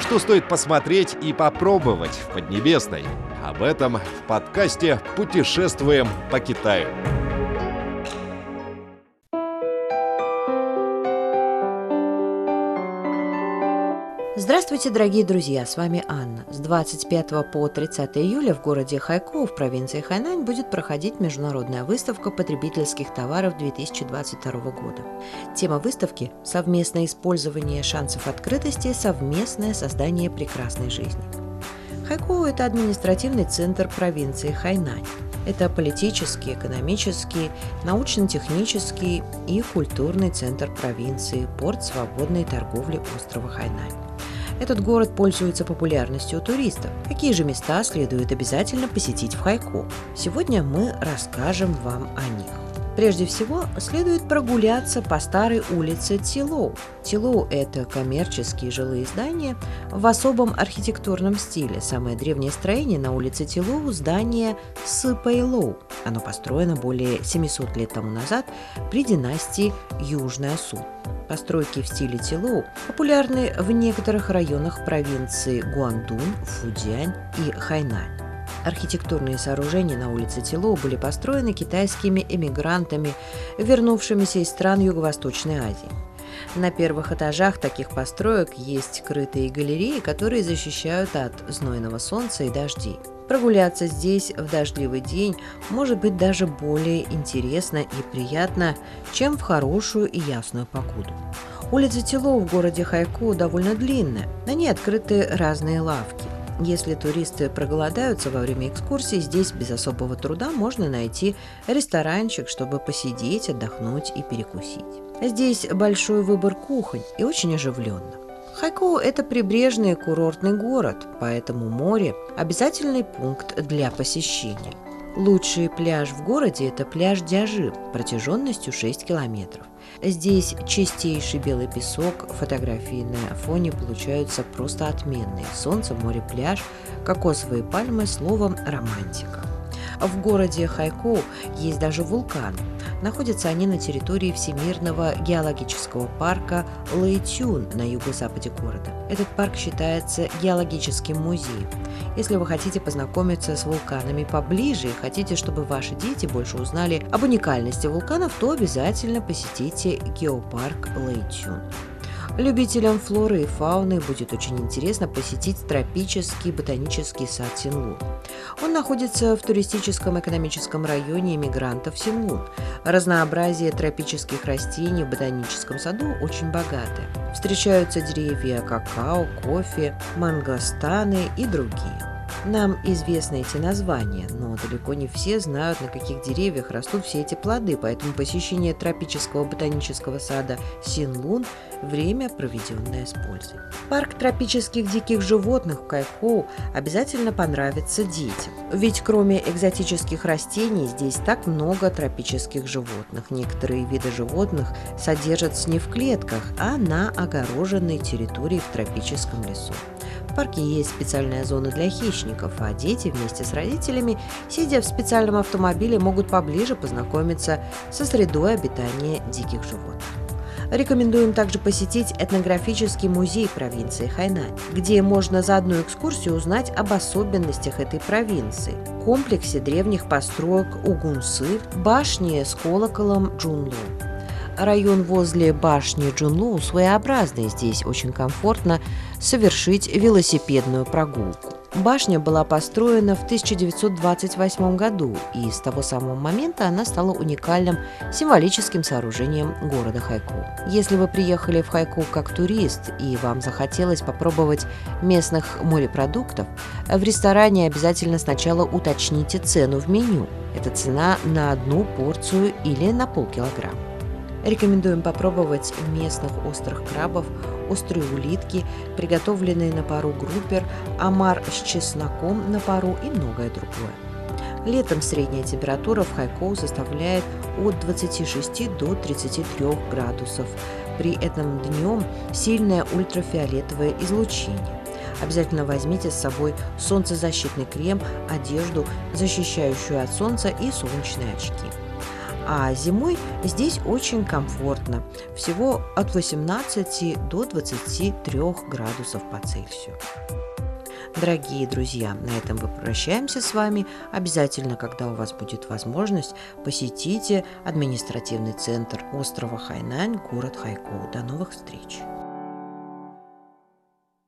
Что стоит посмотреть и попробовать в Поднебесной? Об этом в подкасте «Путешествуем по Китаю». Здравствуйте, дорогие друзья, с вами Анна. С 25 по 30 июля в городе Хайкоу в провинции Хайнань будет проходить международная выставка потребительских товаров 2022 года. Тема выставки – совместное использование шансов открытости, совместное создание прекрасной жизни. Хайкоу – это административный центр провинции Хайнань. Это политический, экономический, научно-технический и культурный центр провинции, порт свободной торговли острова Хайнань. Этот город пользуется популярностью у туристов. Какие же места следует обязательно посетить в Хайку? Сегодня мы расскажем вам о них. Прежде всего, следует прогуляться по старой улице Тилоу. Тилоу – это коммерческие жилые здания в особом архитектурном стиле. Самое древнее строение на улице Тилоу – здание Сыпэйлоу. Оно построено более 700 лет тому назад при династии Южная Су. Постройки в стиле Тилоу популярны в некоторых районах провинции Гуандун, Фудзянь и Хайнань. Архитектурные сооружения на улице Тилоу были построены китайскими эмигрантами, вернувшимися из стран Юго-Восточной Азии. На первых этажах таких построек есть крытые галереи, которые защищают от знойного солнца и дождей. Прогуляться здесь в дождливый день может быть даже более интересно и приятно, чем в хорошую и ясную погоду. Улица Тилоу в городе Хайку довольно длинная, на ней открыты разные лавки. Если туристы проголодаются во время экскурсии, здесь без особого труда можно найти ресторанчик, чтобы посидеть, отдохнуть и перекусить. Здесь большой выбор кухонь и очень оживленно. Хайкоу – это прибрежный курортный город, поэтому море – обязательный пункт для посещения. Лучший пляж в городе – это пляж Дяжи протяженностью 6 километров. Здесь чистейший белый песок, фотографии на фоне получаются просто отменные. Солнце, море, пляж, кокосовые пальмы, словом романтика. В городе Хайкоу есть даже вулкан. Находятся они на территории Всемирного геологического парка Лэйтюн на юго-западе города. Этот парк считается геологическим музеем. Если вы хотите познакомиться с вулканами поближе и хотите, чтобы ваши дети больше узнали об уникальности вулканов, то обязательно посетите геопарк Лэйтюн. Любителям флоры и фауны будет очень интересно посетить тропический ботанический сад Синлун. Он находится в туристическом экономическом районе иммигрантов Синлун. Разнообразие тропических растений в ботаническом саду очень богатое. Встречаются деревья какао, кофе, мангостаны и другие. Нам известны эти названия, но далеко не все знают, на каких деревьях растут все эти плоды, поэтому посещение тропического ботанического сада Синлун – время, проведенное с пользой. Парк тропических диких животных в Кайхоу обязательно понравится детям, ведь кроме экзотических растений здесь так много тропических животных. Некоторые виды животных содержатся не в клетках, а на огороженной территории в тропическом лесу. Парке есть специальная зона для хищников, а дети вместе с родителями, сидя в специальном автомобиле, могут поближе познакомиться со средой обитания диких животных. Рекомендуем также посетить этнографический музей провинции Хайнань, где можно за одну экскурсию узнать об особенностях этой провинции, комплексе древних построек Угунсы, башне с колоколом Джунлу. Район возле башни Джунлу своеобразный, здесь очень комфортно совершить велосипедную прогулку. Башня была построена в 1928 году, и с того самого момента она стала уникальным символическим сооружением города Хайку. Если вы приехали в Хайку как турист и вам захотелось попробовать местных морепродуктов, в ресторане обязательно сначала уточните цену в меню. Это цена на одну порцию или на полкилограмма. Рекомендуем попробовать местных острых крабов, острые улитки, приготовленные на пару группер, омар с чесноком на пару и многое другое. Летом средняя температура в Хайкоу составляет от 26 до 33 градусов. При этом днем сильное ультрафиолетовое излучение. Обязательно возьмите с собой солнцезащитный крем, одежду, защищающую от солнца и солнечные очки. А зимой здесь очень комфортно, всего от 18 до 23 градусов по Цельсию. Дорогие друзья, на этом мы прощаемся с вами. Обязательно, когда у вас будет возможность, посетите административный центр острова Хайнань, город Хайкоу. До новых встреч!